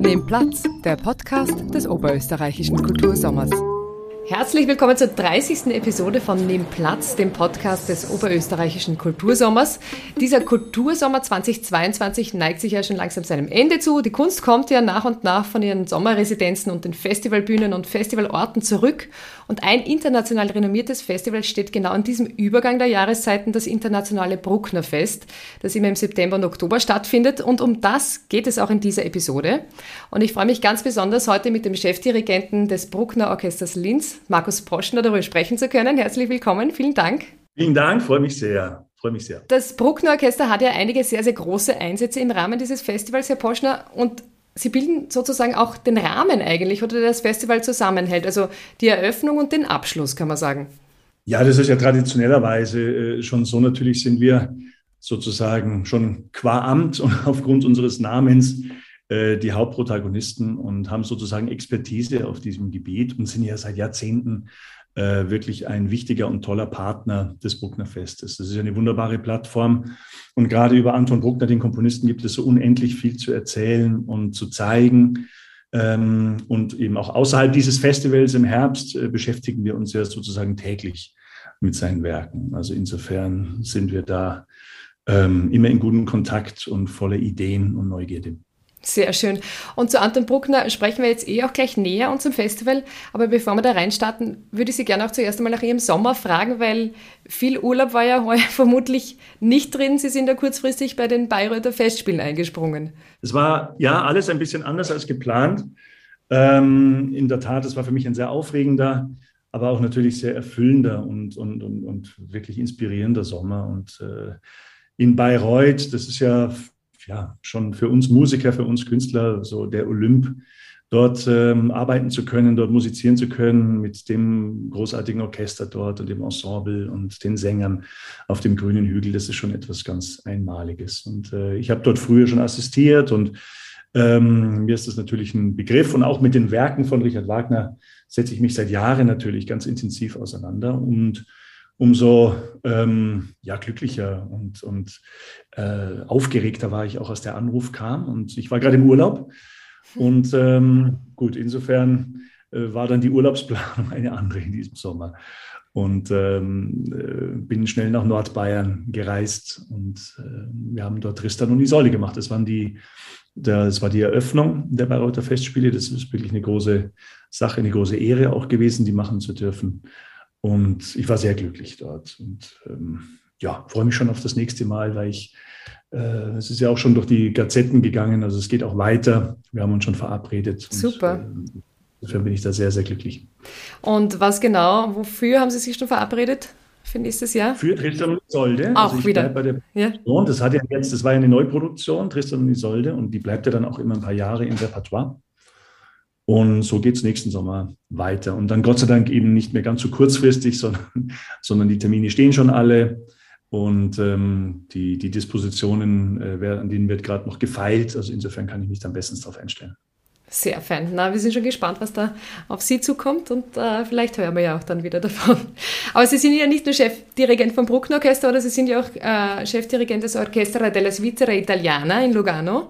Nehmt Platz, der Podcast des Oberösterreichischen Kultursommers. Herzlich willkommen zur 30. Episode von Nehm Platz, dem Podcast des Oberösterreichischen Kultursommers. Dieser Kultursommer 2022 neigt sich ja schon langsam seinem Ende zu. Die Kunst kommt ja nach und nach von ihren Sommerresidenzen und den Festivalbühnen und Festivalorten zurück. Und ein international renommiertes Festival steht genau an diesem Übergang der Jahreszeiten, das internationale Bruckner Fest, das immer im September und Oktober stattfindet. Und um das geht es auch in dieser Episode. Und ich freue mich ganz besonders heute mit dem Chefdirigenten des Bruckner Orchesters Linz, Markus Poschner, darüber sprechen zu können. Herzlich willkommen, vielen Dank. Vielen Dank, freue mich sehr. Freue mich sehr. Das Bruckner Orchester hat ja einige sehr, sehr große Einsätze im Rahmen dieses Festivals, Herr Poschner, und Sie bilden sozusagen auch den Rahmen eigentlich, oder das Festival zusammenhält, also die Eröffnung und den Abschluss, kann man sagen. Ja, das ist ja traditionellerweise äh, schon so. Natürlich sind wir sozusagen schon qua Amt und aufgrund unseres Namens die Hauptprotagonisten und haben sozusagen Expertise auf diesem Gebiet und sind ja seit Jahrzehnten äh, wirklich ein wichtiger und toller Partner des Bruckner Festes. Das ist eine wunderbare Plattform. Und gerade über Anton Bruckner, den Komponisten, gibt es so unendlich viel zu erzählen und zu zeigen. Ähm, und eben auch außerhalb dieses Festivals im Herbst äh, beschäftigen wir uns ja sozusagen täglich mit seinen Werken. Also insofern sind wir da ähm, immer in gutem Kontakt und voller Ideen und Neugierde. Sehr schön. Und zu Anton Bruckner sprechen wir jetzt eh auch gleich näher und zum Festival. Aber bevor wir da reinstarten, würde ich Sie gerne auch zuerst einmal nach Ihrem Sommer fragen, weil viel Urlaub war ja heuer vermutlich nicht drin. Sie sind ja kurzfristig bei den Bayreuther Festspielen eingesprungen. Es war ja alles ein bisschen anders als geplant. Ähm, in der Tat, es war für mich ein sehr aufregender, aber auch natürlich sehr erfüllender und, und, und, und wirklich inspirierender Sommer. Und äh, in Bayreuth, das ist ja ja, schon für uns Musiker, für uns Künstler so der Olymp, dort ähm, arbeiten zu können, dort musizieren zu können mit dem großartigen Orchester dort und dem Ensemble und den Sängern auf dem grünen Hügel. Das ist schon etwas ganz Einmaliges. Und äh, ich habe dort früher schon assistiert und ähm, mir ist das natürlich ein Begriff und auch mit den Werken von Richard Wagner setze ich mich seit Jahren natürlich ganz intensiv auseinander und umso ähm, ja, glücklicher und, und äh, aufgeregter war ich auch, als der Anruf kam. Und ich war gerade im Urlaub. Und ähm, gut, insofern äh, war dann die Urlaubsplanung eine andere in diesem Sommer. Und ähm, äh, bin schnell nach Nordbayern gereist und äh, wir haben dort Tristan und Isolde gemacht. Das, waren die, das war die Eröffnung der Bayreuther Festspiele. Das ist wirklich eine große Sache, eine große Ehre auch gewesen, die machen zu dürfen. Und ich war sehr glücklich dort und ähm, ja, freue mich schon auf das nächste Mal, weil ich, äh, es ist ja auch schon durch die Gazetten gegangen, also es geht auch weiter. Wir haben uns schon verabredet. Super. Und, äh, insofern bin ich da sehr, sehr glücklich. Und was genau, wofür haben Sie sich schon verabredet? Für nächstes Jahr? Für Tristan und Isolde. Auch also wieder. Bei der ja. Das hat ja jetzt, das war ja eine Neuproduktion, Tristan und Isolde, und die bleibt ja dann auch immer ein paar Jahre im Repertoire. Und so geht es nächsten Sommer weiter. Und dann Gott sei Dank eben nicht mehr ganz so kurzfristig, sondern, sondern die Termine stehen schon alle. Und ähm, die, die Dispositionen, äh, an denen wird gerade noch gefeilt. Also insofern kann ich mich dann bestens darauf einstellen. Sehr fein. Na, wir sind schon gespannt, was da auf Sie zukommt und äh, vielleicht hören wir ja auch dann wieder davon. Aber Sie sind ja nicht nur Chefdirigent vom Bruckner Orchester, oder Sie sind ja auch äh, Chefdirigent des Orchestra della Svizzera Italiana in Lugano.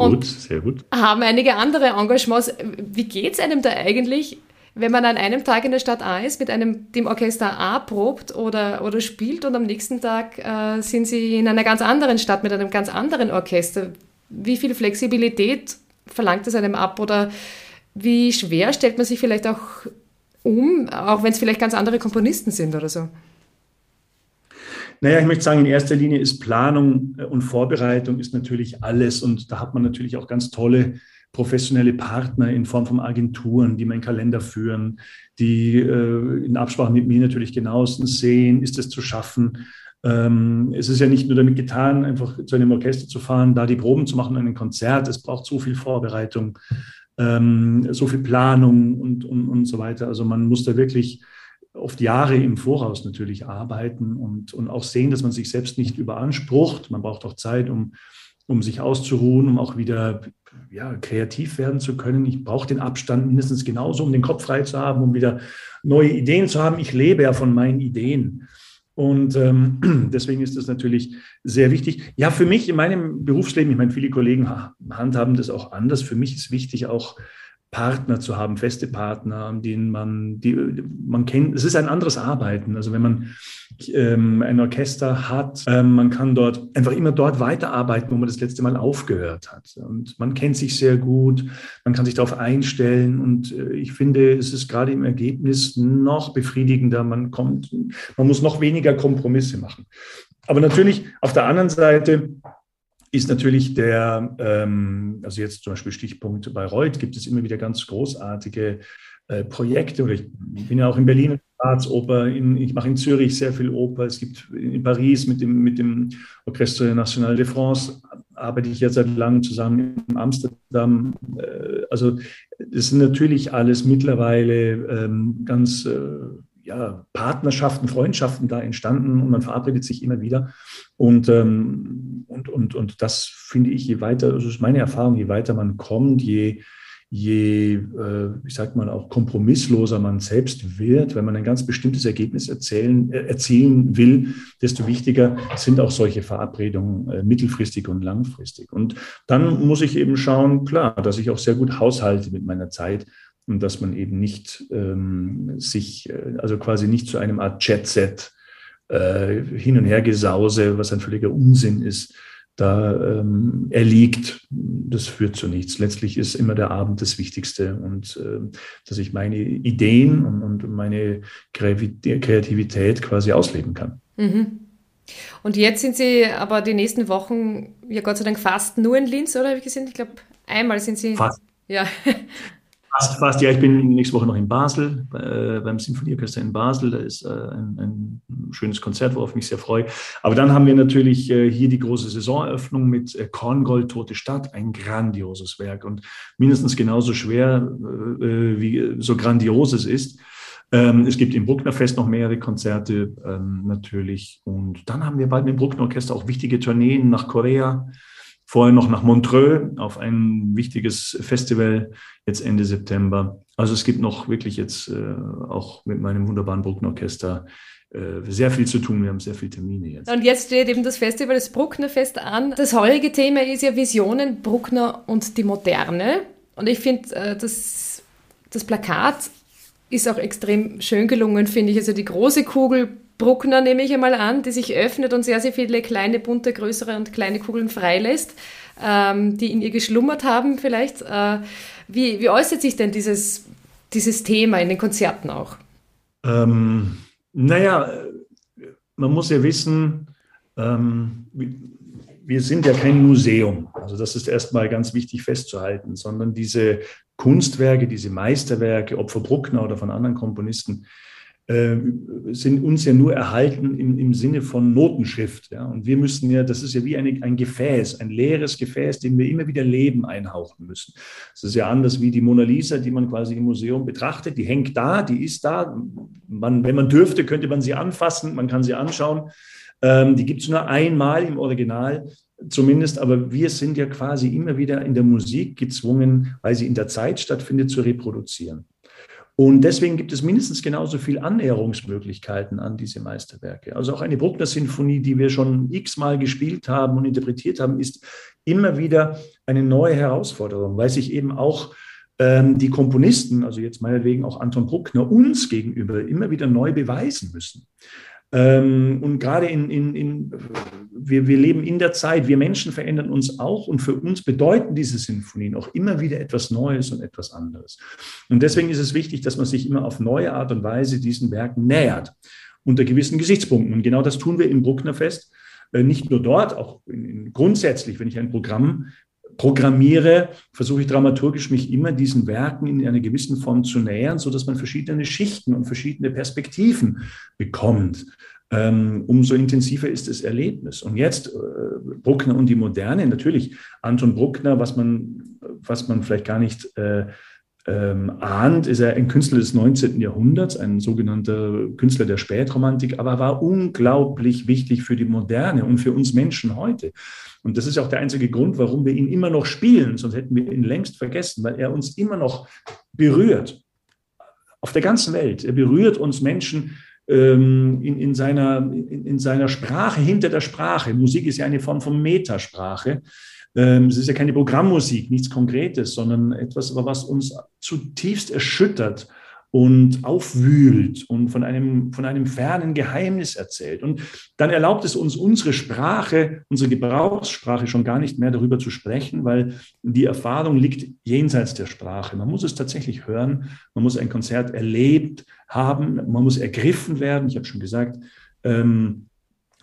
Und gut, sehr gut. Haben einige andere Engagements. Wie geht es einem da eigentlich, wenn man an einem Tag in der Stadt A ist, mit einem, dem Orchester A probt oder, oder spielt und am nächsten Tag äh, sind Sie in einer ganz anderen Stadt mit einem ganz anderen Orchester? Wie viel Flexibilität verlangt es einem ab oder wie schwer stellt man sich vielleicht auch um, auch wenn es vielleicht ganz andere Komponisten sind oder so? Naja, ich möchte sagen, in erster Linie ist Planung äh, und Vorbereitung ist natürlich alles. Und da hat man natürlich auch ganz tolle professionelle Partner in Form von Agenturen, die meinen Kalender führen, die äh, in Absprache mit mir natürlich genauestens sehen, ist es zu schaffen. Ähm, es ist ja nicht nur damit getan, einfach zu einem Orchester zu fahren, da die Proben zu machen, ein Konzert. Es braucht so viel Vorbereitung, ähm, so viel Planung und, und, und so weiter. Also man muss da wirklich oft Jahre im Voraus natürlich arbeiten und, und auch sehen, dass man sich selbst nicht überansprucht. Man braucht auch Zeit, um, um sich auszuruhen, um auch wieder ja, kreativ werden zu können. Ich brauche den Abstand mindestens genauso, um den Kopf frei zu haben, um wieder neue Ideen zu haben. Ich lebe ja von meinen Ideen. Und ähm, deswegen ist das natürlich sehr wichtig. Ja, für mich in meinem Berufsleben, ich meine, viele Kollegen handhaben das auch anders. Für mich ist wichtig auch Partner zu haben, feste Partner, denen man, die man kennt. Es ist ein anderes Arbeiten. Also wenn man ähm, ein Orchester hat, ähm, man kann dort einfach immer dort weiterarbeiten, wo man das letzte Mal aufgehört hat. Und man kennt sich sehr gut, man kann sich darauf einstellen. Und äh, ich finde, es ist gerade im Ergebnis noch befriedigender. Man kommt, man muss noch weniger Kompromisse machen. Aber natürlich auf der anderen Seite ist natürlich der, ähm, also jetzt zum Beispiel Stichpunkt Bayreuth, gibt es immer wieder ganz großartige äh, Projekte. Oder ich bin ja auch in Berlin Staatsoper, in, ich mache in Zürich sehr viel Oper. Es gibt in Paris mit dem, mit dem Orchestre National de France arbeite ich jetzt seit langem zusammen in Amsterdam. Äh, also das sind natürlich alles mittlerweile ähm, ganz äh, ja, Partnerschaften, Freundschaften da entstanden und man verabredet sich immer wieder. Und, ähm, und, und, und das finde ich, je weiter, das ist meine Erfahrung, je weiter man kommt, je, je, äh, ich sag mal, auch kompromissloser man selbst wird, wenn man ein ganz bestimmtes Ergebnis erzählen, äh, erzielen will, desto wichtiger sind auch solche Verabredungen äh, mittelfristig und langfristig. Und dann muss ich eben schauen, klar, dass ich auch sehr gut haushalte mit meiner Zeit und dass man eben nicht ähm, sich, äh, also quasi nicht zu einem Art Jet-Set äh, hin und her gesause, was ein völliger Unsinn ist, da ähm, erliegt. Das führt zu nichts. Letztlich ist immer der Abend das Wichtigste und äh, dass ich meine Ideen und, und meine Kreativität quasi ausleben kann. Mhm. Und jetzt sind Sie aber die nächsten Wochen, ja Gott sei Dank, fast nur in Linz, oder habe ich gesehen? Ich glaube, einmal sind Sie. Fast. Ja. Fast, fast, ja. Ich bin nächste Woche noch in Basel, äh, beim Sinfonieorchester in Basel. Da ist äh, ein, ein, schönes Konzert, worauf ich mich sehr freue. Aber dann haben wir natürlich äh, hier die große Saisoneröffnung mit äh, Korngold, Tote Stadt, ein grandioses Werk und mindestens genauso schwer, äh, wie so grandios es ist. Ähm, es gibt im Bruckner Fest noch mehrere Konzerte ähm, natürlich. Und dann haben wir bald mit dem Bruckner Orchester auch wichtige Tourneen nach Korea vorher noch nach Montreux auf ein wichtiges Festival jetzt Ende September. Also es gibt noch wirklich jetzt äh, auch mit meinem wunderbaren Bruckner-Orchester äh, sehr viel zu tun. Wir haben sehr viele Termine jetzt. Und jetzt steht eben das Festival, das Bruckner-Fest an. Das heutige Thema ist ja Visionen, Bruckner und die Moderne. Und ich finde, äh, das, das Plakat ist auch extrem schön gelungen, finde ich. Also die große Kugel Bruckner nehme ich einmal an, die sich öffnet und sehr, sehr viele kleine, bunte, größere und kleine Kugeln freilässt, ähm, die in ihr geschlummert haben vielleicht. Äh, wie, wie äußert sich denn dieses, dieses Thema in den Konzerten auch? Ähm, naja, man muss ja wissen, ähm, wir sind ja kein Museum. Also das ist erstmal ganz wichtig festzuhalten, sondern diese Kunstwerke, diese Meisterwerke, ob von Bruckner oder von anderen Komponisten, sind uns ja nur erhalten im, im Sinne von Notenschrift. Ja? Und wir müssen ja, das ist ja wie eine, ein Gefäß, ein leeres Gefäß, dem wir immer wieder Leben einhauchen müssen. Das ist ja anders wie die Mona Lisa, die man quasi im Museum betrachtet. Die hängt da, die ist da. Man, wenn man dürfte, könnte man sie anfassen, man kann sie anschauen. Ähm, die gibt es nur einmal im Original zumindest, aber wir sind ja quasi immer wieder in der Musik gezwungen, weil sie in der Zeit stattfindet, zu reproduzieren. Und deswegen gibt es mindestens genauso viele Annäherungsmöglichkeiten an diese Meisterwerke. Also auch eine Bruckner-Sinfonie, die wir schon x-mal gespielt haben und interpretiert haben, ist immer wieder eine neue Herausforderung, weil sich eben auch ähm, die Komponisten, also jetzt meinetwegen auch Anton Bruckner, uns gegenüber immer wieder neu beweisen müssen. Ähm, und gerade in, in, in wir, wir leben in der Zeit, wir Menschen verändern uns auch und für uns bedeuten diese Sinfonien auch immer wieder etwas Neues und etwas anderes. Und deswegen ist es wichtig, dass man sich immer auf neue Art und Weise diesen Werken nähert, unter gewissen Gesichtspunkten. Und genau das tun wir im Brucknerfest. Äh, nicht nur dort, auch in, in, grundsätzlich, wenn ich ein Programm programmiere, versuche ich dramaturgisch mich immer diesen Werken in einer gewissen Form zu nähern, so dass man verschiedene Schichten und verschiedene Perspektiven bekommt. Ähm, umso intensiver ist das Erlebnis. Und jetzt äh, Bruckner und die Moderne, natürlich Anton Bruckner, was man, was man vielleicht gar nicht äh, ähm, ahnt, ist er ein Künstler des 19. Jahrhunderts, ein sogenannter Künstler der Spätromantik, aber war unglaublich wichtig für die Moderne und für uns Menschen heute. Und das ist auch der einzige Grund, warum wir ihn immer noch spielen, sonst hätten wir ihn längst vergessen, weil er uns immer noch berührt. Auf der ganzen Welt. Er berührt uns Menschen ähm, in, in, seiner, in, in seiner Sprache, hinter der Sprache. Musik ist ja eine Form von Metasprache. Ähm, es ist ja keine Programmmusik, nichts Konkretes, sondern etwas, was uns zutiefst erschüttert und aufwühlt und von einem, von einem fernen Geheimnis erzählt. Und dann erlaubt es uns, unsere Sprache, unsere Gebrauchssprache schon gar nicht mehr darüber zu sprechen, weil die Erfahrung liegt jenseits der Sprache. Man muss es tatsächlich hören, man muss ein Konzert erlebt haben, man muss ergriffen werden. Ich habe schon gesagt, ähm,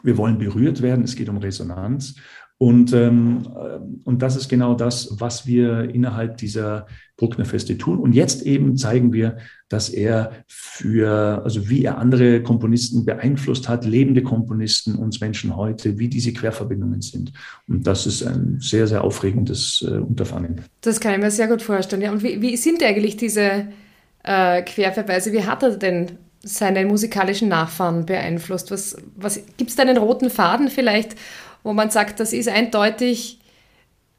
wir wollen berührt werden, es geht um Resonanz. Und, ähm, äh, und das ist genau das, was wir innerhalb dieser Bruckner-Feste tun. Und jetzt eben zeigen wir, dass er für, also wie er andere Komponisten beeinflusst hat, lebende Komponisten, uns Menschen heute, wie diese Querverbindungen sind. Und das ist ein sehr, sehr aufregendes äh, Unterfangen. Das kann ich mir sehr gut vorstellen. Ja, und wie, wie sind eigentlich diese äh, Querverweise? Wie hat er denn seine musikalischen Nachfahren beeinflusst? Was, was gibt es da einen roten Faden vielleicht? Wo man sagt, das ist eindeutig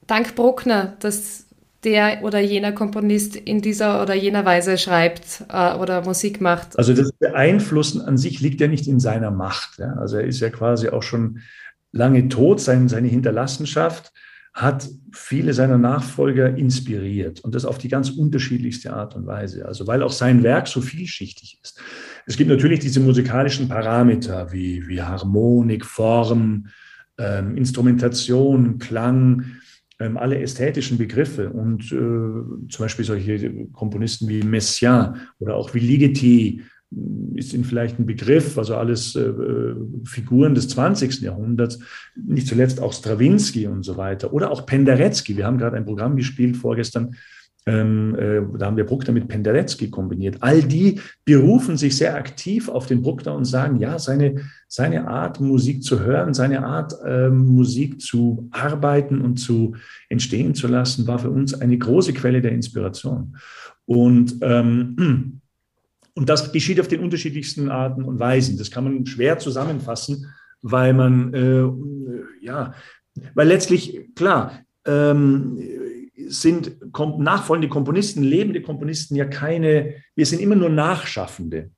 dank Bruckner, dass der oder jener Komponist in dieser oder jener Weise schreibt äh, oder Musik macht. Also das Beeinflussen an sich liegt ja nicht in seiner Macht. Ja? Also er ist ja quasi auch schon lange tot, sein, seine Hinterlassenschaft hat viele seiner Nachfolger inspiriert und das auf die ganz unterschiedlichste Art und Weise. Also weil auch sein Werk so vielschichtig ist. Es gibt natürlich diese musikalischen Parameter wie, wie Harmonik, Form, ähm, Instrumentation, Klang, ähm, alle ästhetischen Begriffe und äh, zum Beispiel solche Komponisten wie Messiaen oder auch wie Ligeti äh, ist Ihnen vielleicht ein Begriff, also alles äh, äh Figuren des 20. Jahrhunderts, nicht zuletzt auch Stravinsky und so weiter oder auch Penderecki. Wir haben gerade ein Programm gespielt vorgestern ähm, äh, da haben wir Bruckner mit Penderecki kombiniert. All die berufen sich sehr aktiv auf den Bruckner und sagen, ja, seine, seine Art, Musik zu hören, seine Art, äh, Musik zu arbeiten und zu entstehen zu lassen, war für uns eine große Quelle der Inspiration. Und, ähm, und das geschieht auf den unterschiedlichsten Arten und Weisen. Das kann man schwer zusammenfassen, weil man, äh, ja, weil letztlich, klar, ähm, sind nachfolgende Komponisten, lebende Komponisten ja keine, wir sind immer nur Nachschaffende.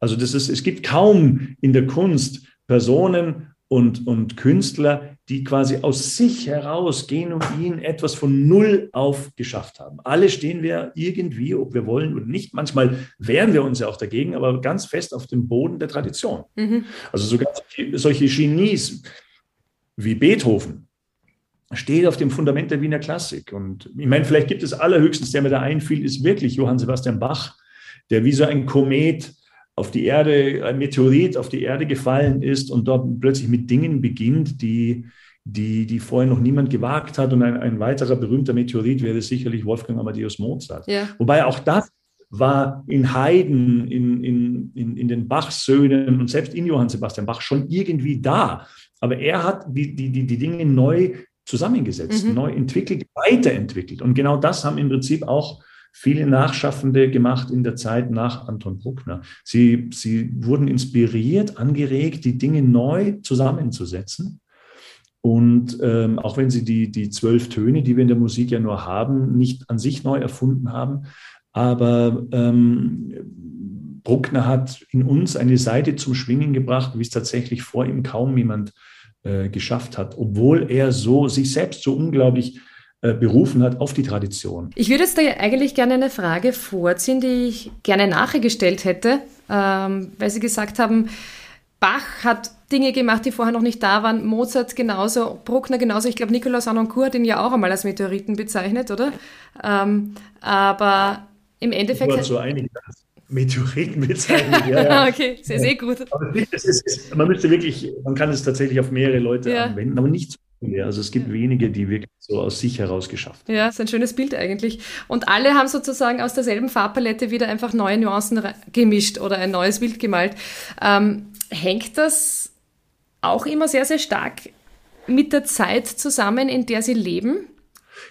Also das ist, es gibt kaum in der Kunst Personen und, und Künstler, die quasi aus sich heraus genuin etwas von Null auf geschafft haben. Alle stehen wir irgendwie, ob wir wollen oder nicht. Manchmal wehren wir uns ja auch dagegen, aber ganz fest auf dem Boden der Tradition. Mhm. Also sogar solche Genies wie Beethoven, steht auf dem Fundament der Wiener Klassik. Und ich meine, vielleicht gibt es allerhöchstens, der mir da einfiel, ist wirklich Johann Sebastian Bach, der wie so ein Komet auf die Erde, ein Meteorit auf die Erde gefallen ist und dort plötzlich mit Dingen beginnt, die, die, die vorher noch niemand gewagt hat. Und ein, ein weiterer berühmter Meteorit wäre sicherlich Wolfgang Amadeus Mozart. Ja. Wobei auch das war in Haydn, in, in, in, in den Bach-Söhnen und selbst in Johann Sebastian Bach schon irgendwie da. Aber er hat die, die, die, die Dinge neu zusammengesetzt, mhm. neu entwickelt, weiterentwickelt. Und genau das haben im Prinzip auch viele Nachschaffende gemacht in der Zeit nach Anton Bruckner. Sie, sie wurden inspiriert, angeregt, die Dinge neu zusammenzusetzen. Und ähm, auch wenn sie die, die zwölf Töne, die wir in der Musik ja nur haben, nicht an sich neu erfunden haben, aber ähm, Bruckner hat in uns eine Seite zum Schwingen gebracht, wie es tatsächlich vor ihm kaum jemand äh, geschafft hat, obwohl er so sich selbst so unglaublich äh, berufen hat auf die Tradition. Ich würde jetzt da eigentlich gerne eine Frage vorziehen, die ich gerne nachgestellt hätte, ähm, weil Sie gesagt haben, Bach hat Dinge gemacht, die vorher noch nicht da waren, Mozart genauso, Bruckner genauso. Ich glaube, Nikolaus Anoncourt hat ihn ja auch einmal als Meteoriten bezeichnet, oder? Ähm, aber im Endeffekt. Ich war so einig. Meteoriten bezeichnet. Ja, ja. okay, sehr, sehr gut. Aber es ist, man müsste wirklich, man kann es tatsächlich auf mehrere Leute ja. anwenden, aber nicht so viele. Also es gibt ja. wenige, die wirklich so aus sich heraus geschafft haben. Ja, ist ein schönes Bild eigentlich. Und alle haben sozusagen aus derselben Farbpalette wieder einfach neue Nuancen gemischt oder ein neues Bild gemalt. Ähm, hängt das auch immer sehr, sehr stark mit der Zeit zusammen, in der Sie leben?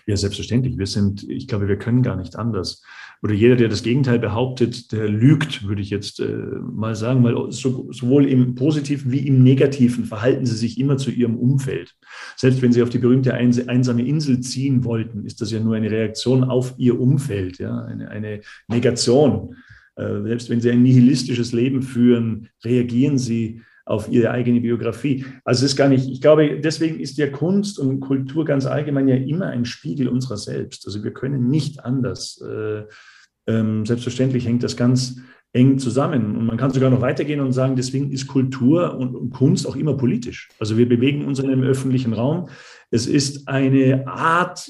Ja, selbstverständlich. Wir sind, ich glaube, wir können gar nicht anders oder jeder, der das Gegenteil behauptet, der lügt, würde ich jetzt äh, mal sagen, weil so, sowohl im positiven wie im negativen verhalten sie sich immer zu ihrem Umfeld. Selbst wenn sie auf die berühmte einsame Insel ziehen wollten, ist das ja nur eine Reaktion auf ihr Umfeld, ja, eine, eine Negation. Äh, selbst wenn sie ein nihilistisches Leben führen, reagieren sie auf ihre eigene Biografie. Also es ist gar nicht, ich glaube, deswegen ist ja Kunst und Kultur ganz allgemein ja immer ein Spiegel unserer selbst. Also wir können nicht anders. Äh, ähm, selbstverständlich hängt das ganz eng zusammen. Und man kann sogar noch weitergehen und sagen, deswegen ist Kultur und, Kunst auch immer politisch. Also wir bewegen uns in einem öffentlichen Raum. Es ist eine Art,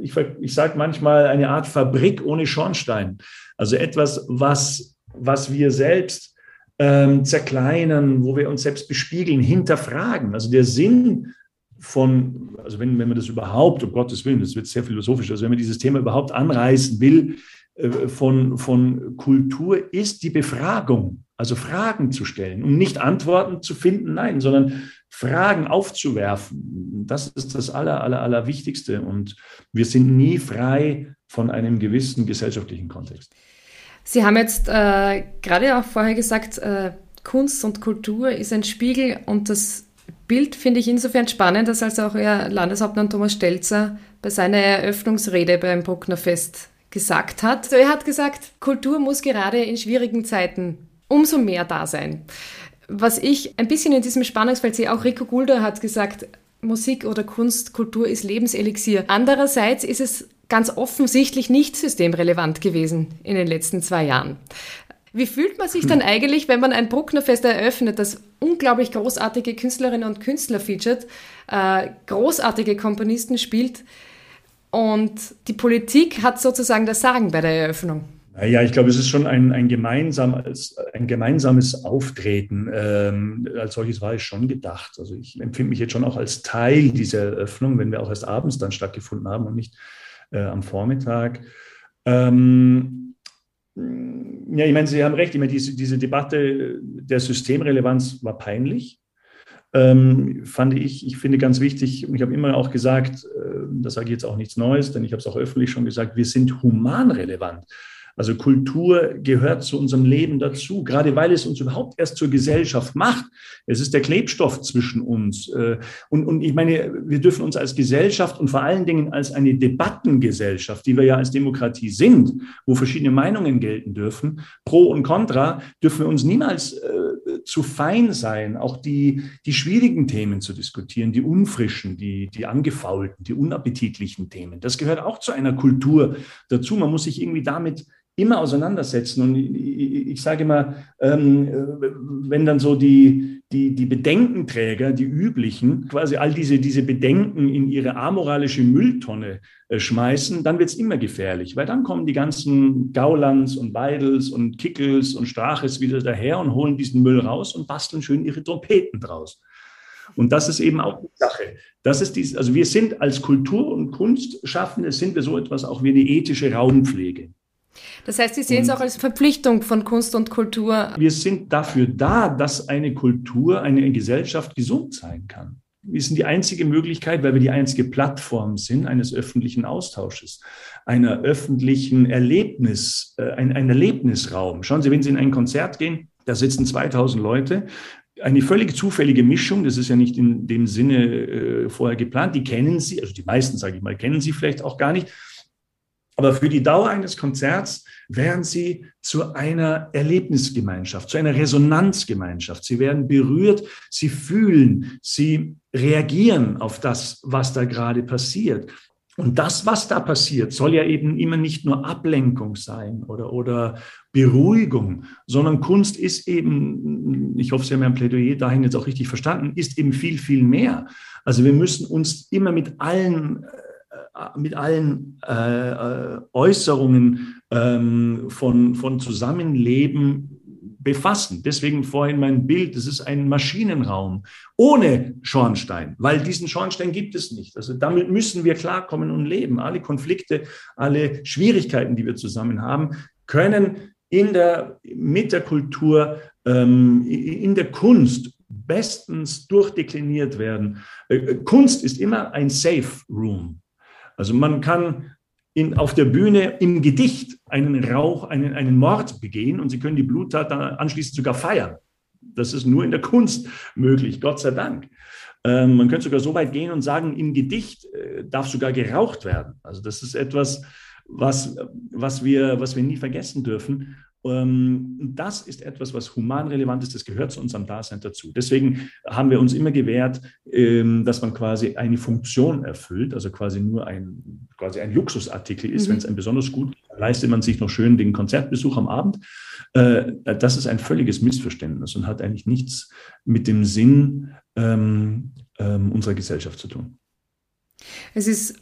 ich, ich sage manchmal, eine Art Fabrik ohne Schornstein. Also etwas, was, was wir selbst ähm, zerkleinern, wo wir uns selbst bespiegeln, hinterfragen. Also der Sinn von, also wenn, wenn man das überhaupt, um Gottes Willen, das wird sehr philosophisch, also wenn man dieses Thema überhaupt anreißen will, äh, von, von Kultur ist die Befragung, also Fragen zu stellen und nicht Antworten zu finden, nein, sondern Fragen aufzuwerfen. Das ist das Aller, Aller, Allerwichtigste und wir sind nie frei von einem gewissen gesellschaftlichen Kontext. Sie haben jetzt äh, gerade auch vorher gesagt, äh, Kunst und Kultur ist ein Spiegel und das Bild finde ich insofern spannend, dass also auch Herr Landeshauptmann Thomas Stelzer bei seiner Eröffnungsrede beim Bruckner Fest gesagt hat. Also er hat gesagt, Kultur muss gerade in schwierigen Zeiten umso mehr da sein. Was ich ein bisschen in diesem Spannungsfeld sehe, auch Rico Gulder hat gesagt, Musik oder Kunst, Kultur ist Lebenselixier. Andererseits ist es ganz offensichtlich nicht systemrelevant gewesen in den letzten zwei Jahren. Wie fühlt man sich dann eigentlich, wenn man ein Brucknerfest eröffnet, das unglaublich großartige Künstlerinnen und Künstler featuret, äh, großartige Komponisten spielt und die Politik hat sozusagen das Sagen bei der Eröffnung? Ja, ich glaube, es ist schon ein, ein, gemeinsames, ein gemeinsames Auftreten. Ähm, als solches war es schon gedacht. Also ich empfinde mich jetzt schon auch als Teil dieser Eröffnung, wenn wir auch erst abends dann stattgefunden haben und nicht äh, am Vormittag. Ähm, ja, ich meine, Sie haben recht. Ich meine, diese, diese Debatte der Systemrelevanz war peinlich. Ähm, fand ich, ich finde ganz wichtig, und ich habe immer auch gesagt, äh, das sage ich jetzt auch nichts Neues, denn ich habe es auch öffentlich schon gesagt, wir sind humanrelevant. Also Kultur gehört zu unserem Leben dazu, gerade weil es uns überhaupt erst zur Gesellschaft macht. Es ist der Klebstoff zwischen uns. Äh, und, und ich meine, wir dürfen uns als Gesellschaft und vor allen Dingen als eine Debattengesellschaft, die wir ja als Demokratie sind, wo verschiedene Meinungen gelten dürfen, pro und contra, dürfen wir uns niemals äh, zu fein sein, auch die, die schwierigen Themen zu diskutieren, die unfrischen, die, die angefaulten, die unappetitlichen Themen. Das gehört auch zu einer Kultur dazu. Man muss sich irgendwie damit immer auseinandersetzen. Und ich, sage immer, ähm, wenn dann so die, die, die Bedenkenträger, die üblichen, quasi all diese, diese Bedenken in ihre amoralische Mülltonne äh, schmeißen, dann wird es immer gefährlich, weil dann kommen die ganzen Gaulands und Beidels und Kickels und Straches wieder daher und holen diesen Müll raus und basteln schön ihre Trompeten draus. Und das ist eben auch die Sache. Das ist dies, also wir sind als Kultur- und Kunstschaffende, sind wir so etwas auch wie eine ethische Raumpflege. Das heißt, Sie sehen es auch als Verpflichtung von Kunst und Kultur. Wir sind dafür da, dass eine Kultur, eine Gesellschaft gesund sein kann. Wir sind die einzige Möglichkeit, weil wir die einzige Plattform sind eines öffentlichen Austausches, einer öffentlichen Erlebnis, äh, ein, ein Erlebnisraum. Schauen Sie, wenn Sie in ein Konzert gehen, da sitzen 2000 Leute eine völlig zufällige Mischung, das ist ja nicht in dem Sinne äh, vorher geplant, die kennen Sie, also die meisten, sage ich mal, kennen Sie vielleicht auch gar nicht. Aber für die Dauer eines Konzerts werden sie zu einer Erlebnisgemeinschaft, zu einer Resonanzgemeinschaft. Sie werden berührt, sie fühlen, sie reagieren auf das, was da gerade passiert. Und das, was da passiert, soll ja eben immer nicht nur Ablenkung sein oder, oder Beruhigung, sondern Kunst ist eben, ich hoffe, Sie haben mein Plädoyer dahin jetzt auch richtig verstanden, ist eben viel, viel mehr. Also wir müssen uns immer mit allen mit allen äh, äh, Äußerungen ähm, von, von Zusammenleben befassen. Deswegen vorhin mein Bild, das ist ein Maschinenraum ohne Schornstein, weil diesen Schornstein gibt es nicht. Also damit müssen wir klarkommen und leben. Alle Konflikte, alle Schwierigkeiten, die wir zusammen haben, können in der, mit der Kultur, ähm, in der Kunst bestens durchdekliniert werden. Äh, Kunst ist immer ein Safe Room. Also man kann in, auf der Bühne im Gedicht einen Rauch, einen, einen Mord begehen und Sie können die Bluttat dann anschließend sogar feiern. Das ist nur in der Kunst möglich, Gott sei Dank. Ähm, man könnte sogar so weit gehen und sagen, im Gedicht äh, darf sogar geraucht werden. Also das ist etwas, was, was, wir, was wir nie vergessen dürfen. Ähm, das ist etwas, was humanrelevant ist, das gehört zu unserem Dasein dazu. Deswegen haben wir uns immer gewährt, ähm, dass man quasi eine Funktion erfüllt, also quasi nur ein, quasi ein Luxusartikel ist. Mhm. Wenn es ein besonders gut leistet man sich noch schön den Konzertbesuch am Abend. Äh, das ist ein völliges Missverständnis und hat eigentlich nichts mit dem Sinn ähm, unserer Gesellschaft zu tun. Es ist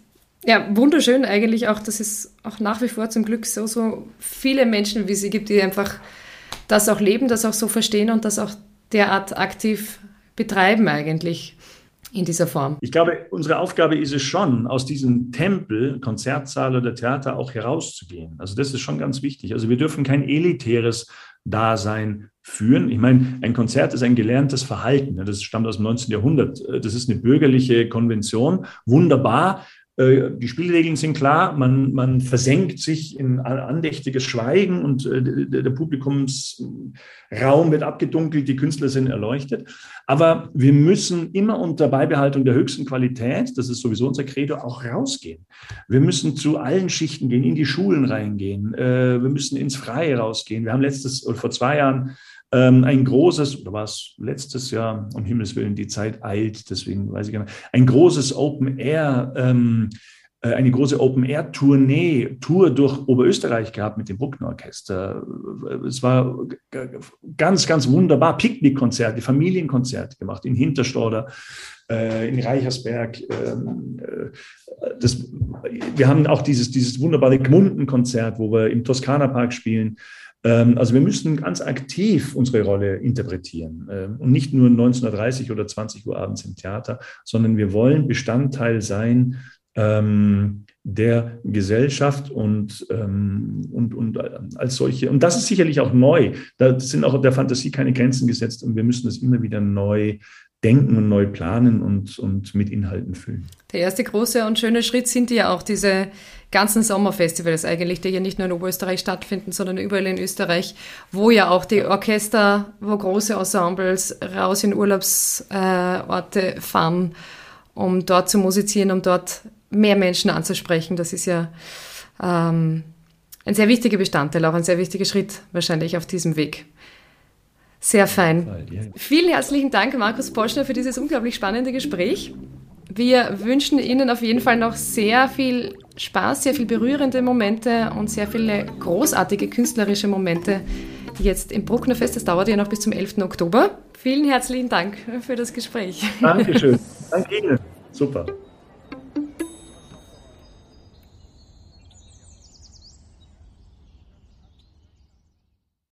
ja, wunderschön eigentlich auch, dass es auch nach wie vor zum Glück so, so viele Menschen wie sie gibt, die einfach das auch leben, das auch so verstehen und das auch derart aktiv betreiben eigentlich in dieser Form. Ich glaube, unsere Aufgabe ist es schon, aus diesem Tempel, Konzertsaal oder Theater auch herauszugehen. Also das ist schon ganz wichtig. Also wir dürfen kein elitäres Dasein führen. Ich meine, ein Konzert ist ein gelerntes Verhalten. Das stammt aus dem 19. Jahrhundert. Das ist eine bürgerliche Konvention. Wunderbar. Äh, die Spielregeln sind klar, man, man versenkt sich in andächtiges Schweigen und äh, der, der Publikumsraum wird abgedunkelt, die Künstler sind erleuchtet. Aber wir müssen immer unter Beibehaltung der höchsten Qualität, das ist sowieso unser Credo, auch rausgehen. Wir müssen zu allen Schichten gehen, in die Schulen reingehen. Äh, wir müssen ins Freie rausgehen. Wir haben letztes oder vor zwei Jahren ähm, ein großes, oder war es letztes Jahr, um Himmels Willen, die Zeit eilt, deswegen weiß ich gar nicht, ein großes Open Air, ähm, äh, eine große Open Air Tournee, Tour durch Oberösterreich gehabt mit dem Bruckner Orchester. Es war ganz, ganz wunderbar. Picknickkonzerte, Familienkonzerte gemacht in Hinterstauder, äh, in Reichersberg. Ähm, äh, das, wir haben auch dieses, dieses wunderbare Gmunden-Konzert, wo wir im Toskana Park spielen. Ähm, also wir müssen ganz aktiv unsere Rolle interpretieren ähm, und nicht nur 19.30 oder 20 Uhr abends im Theater, sondern wir wollen Bestandteil sein ähm, der Gesellschaft und, und, und als solche. Und das ist sicherlich auch neu. Da sind auch der Fantasie keine Grenzen gesetzt und wir müssen das immer wieder neu denken und neu planen und, und mit Inhalten füllen. Der erste große und schöne Schritt sind ja auch diese ganzen Sommerfestivals eigentlich, die ja nicht nur in Oberösterreich stattfinden, sondern überall in Österreich, wo ja auch die Orchester, wo große Ensembles raus in Urlaubsorte äh, fahren, um dort zu musizieren, um dort mehr Menschen anzusprechen. Das ist ja ähm, ein sehr wichtiger Bestandteil, auch ein sehr wichtiger Schritt wahrscheinlich auf diesem Weg. Sehr fein. Vielen herzlichen Dank, Markus Polschner, für dieses unglaublich spannende Gespräch. Wir wünschen Ihnen auf jeden Fall noch sehr viel Spaß, sehr viel berührende Momente und sehr viele großartige künstlerische Momente jetzt im Brucknerfest. Das dauert ja noch bis zum 11. Oktober. Vielen herzlichen Dank für das Gespräch. Dankeschön. Danke Ihnen. Super.